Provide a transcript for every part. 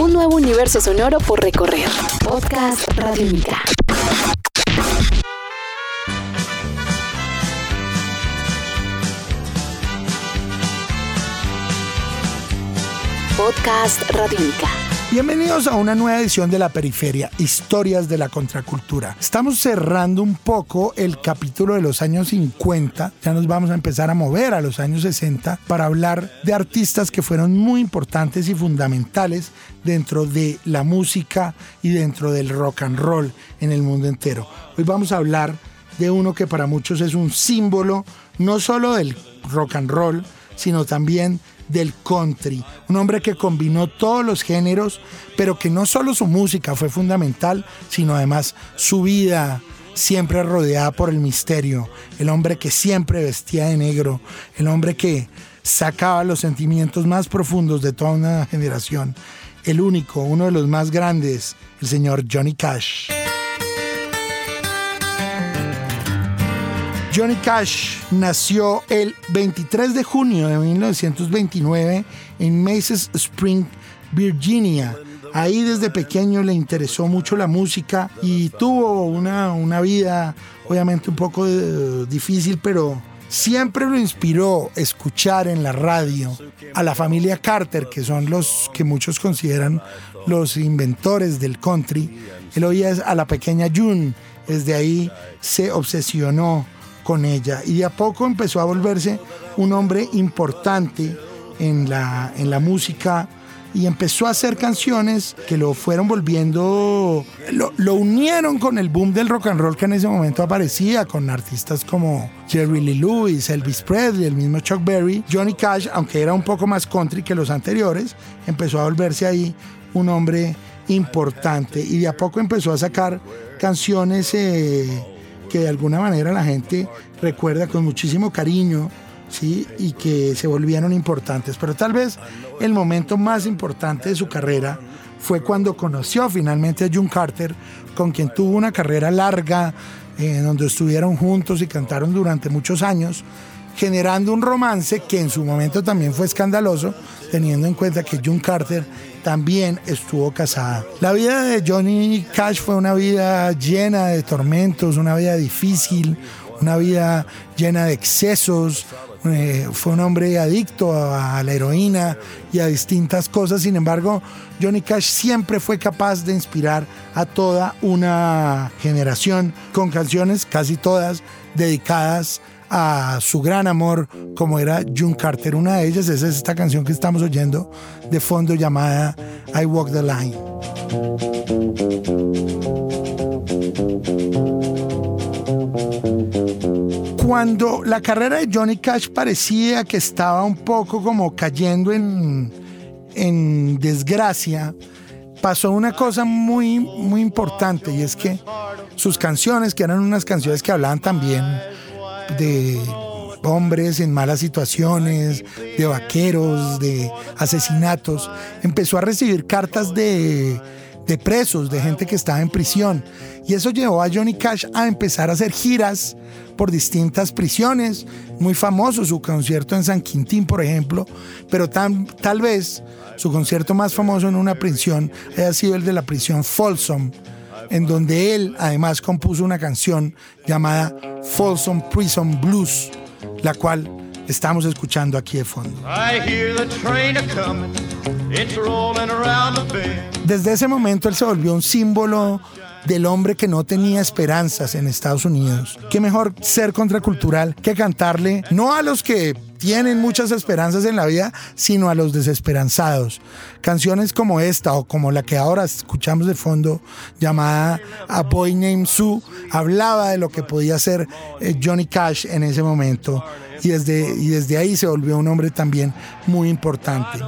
Un nuevo universo sonoro por recorrer. Podcast Radiónica. Podcast Radiónica. Bienvenidos a una nueva edición de La Periferia, Historias de la Contracultura. Estamos cerrando un poco el capítulo de los años 50, ya nos vamos a empezar a mover a los años 60 para hablar de artistas que fueron muy importantes y fundamentales dentro de la música y dentro del rock and roll en el mundo entero. Hoy vamos a hablar de uno que para muchos es un símbolo no solo del rock and roll, sino también del country, un hombre que combinó todos los géneros, pero que no solo su música fue fundamental, sino además su vida siempre rodeada por el misterio, el hombre que siempre vestía de negro, el hombre que sacaba los sentimientos más profundos de toda una generación, el único, uno de los más grandes, el señor Johnny Cash. Johnny Cash nació el 23 de junio de 1929 en Maces Spring, Virginia. Ahí desde pequeño le interesó mucho la música y tuvo una, una vida obviamente un poco eh, difícil, pero siempre lo inspiró escuchar en la radio a la familia Carter, que son los que muchos consideran los inventores del country. Él oía a la pequeña June, desde ahí se obsesionó con ella. Y de a poco empezó a volverse un hombre importante en la, en la música y empezó a hacer canciones que lo fueron volviendo, lo, lo, unieron con el boom del rock and roll que en ese momento aparecía, con artistas como Jerry Lee Lewis, Elvis Presley, el mismo Chuck Berry, Johnny Cash, aunque era un poco más country que los anteriores, empezó a volverse ahí un hombre importante. Y de a poco empezó a sacar canciones eh, que de alguna manera la gente recuerda con muchísimo cariño, ¿sí? Y que se volvieron importantes. Pero tal vez el momento más importante de su carrera fue cuando conoció finalmente a June Carter, con quien tuvo una carrera larga, eh, donde estuvieron juntos y cantaron durante muchos años, generando un romance que en su momento también fue escandaloso, teniendo en cuenta que June Carter también estuvo casada. La vida de Johnny Cash fue una vida llena de tormentos, una vida difícil, una vida llena de excesos. Eh, fue un hombre adicto a, la heroína y a distintas cosas. Sin embargo, Johnny Cash siempre fue capaz de inspirar a toda una generación con canciones, casi todas, dedicadas a su gran amor como era June Carter. Una de ellas es esta canción que estamos oyendo de fondo llamada I Walk the Line. Cuando la carrera de Johnny Cash parecía que estaba un poco como cayendo en, en desgracia, pasó una cosa muy, muy importante y es que sus canciones, que eran unas canciones que hablaban también de hombres en malas situaciones, de vaqueros, de asesinatos. Empezó a recibir cartas de, de presos, de gente que estaba en prisión. Y eso llevó a Johnny Cash a empezar a hacer giras por distintas prisiones. Muy famoso su concierto en San Quintín, por ejemplo. Pero tan, tal vez su concierto más famoso en una prisión haya sido el de la prisión Folsom en donde él además compuso una canción llamada Folsom Prison Blues, la cual estamos escuchando aquí de fondo. Desde ese momento él se volvió un símbolo del hombre que no tenía esperanzas en Estados Unidos. Qué mejor ser contracultural que cantarle no a los que tienen muchas esperanzas en la vida, sino a los desesperanzados. Canciones como esta o como la que ahora escuchamos de fondo, llamada A Boy Named Sue, hablaba de lo que podía ser eh, Johnny Cash en ese momento y desde, y desde ahí se volvió un hombre también muy importante.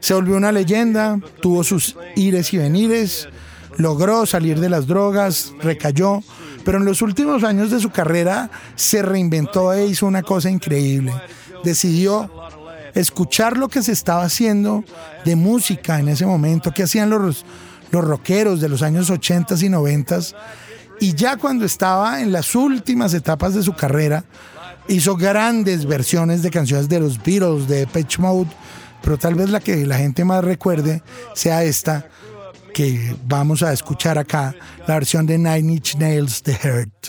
Se volvió una leyenda, tuvo sus ires y venires, logró salir de las drogas, recayó, pero en los últimos años de su carrera se reinventó e hizo una cosa increíble. Decidió escuchar lo que se estaba haciendo de música en ese momento, que hacían los, los rockeros de los años 80 y 90 y ya cuando estaba en las últimas etapas de su carrera, hizo grandes versiones de canciones de los Beatles, de Pitch Mode, pero tal vez la que la gente más recuerde sea esta que vamos a escuchar acá, la versión de Nine Inch Nails, The Hurt.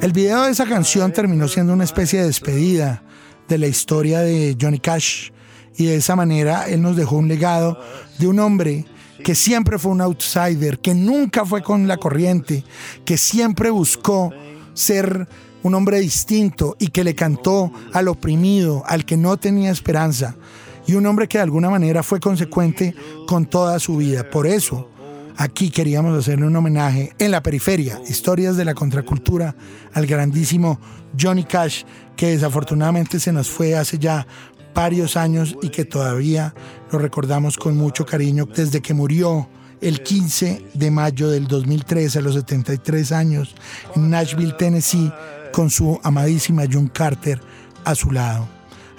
El video de esa canción terminó siendo una especie de despedida de la historia de Johnny Cash y de esa manera él nos dejó un legado de un hombre que siempre fue un outsider, que nunca fue con la corriente, que siempre buscó ser un hombre distinto y que le cantó al oprimido, al que no tenía esperanza, y un hombre que de alguna manera fue consecuente con toda su vida. Por eso, Aquí queríamos hacerle un homenaje en la periferia, historias de la contracultura, al grandísimo Johnny Cash, que desafortunadamente se nos fue hace ya varios años y que todavía lo recordamos con mucho cariño desde que murió el 15 de mayo del 2003 a los 73 años en Nashville, Tennessee, con su amadísima John Carter a su lado.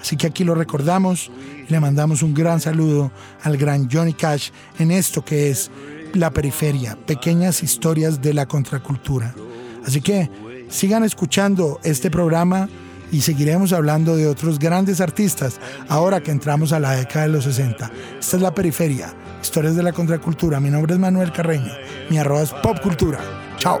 Así que aquí lo recordamos y le mandamos un gran saludo al gran Johnny Cash en esto que es la periferia, pequeñas historias de la contracultura. Así que sigan escuchando este programa y seguiremos hablando de otros grandes artistas ahora que entramos a la década de los 60. Esta es la periferia, historias de la contracultura. Mi nombre es Manuel Carreño, mi arroba es popcultura. Chao.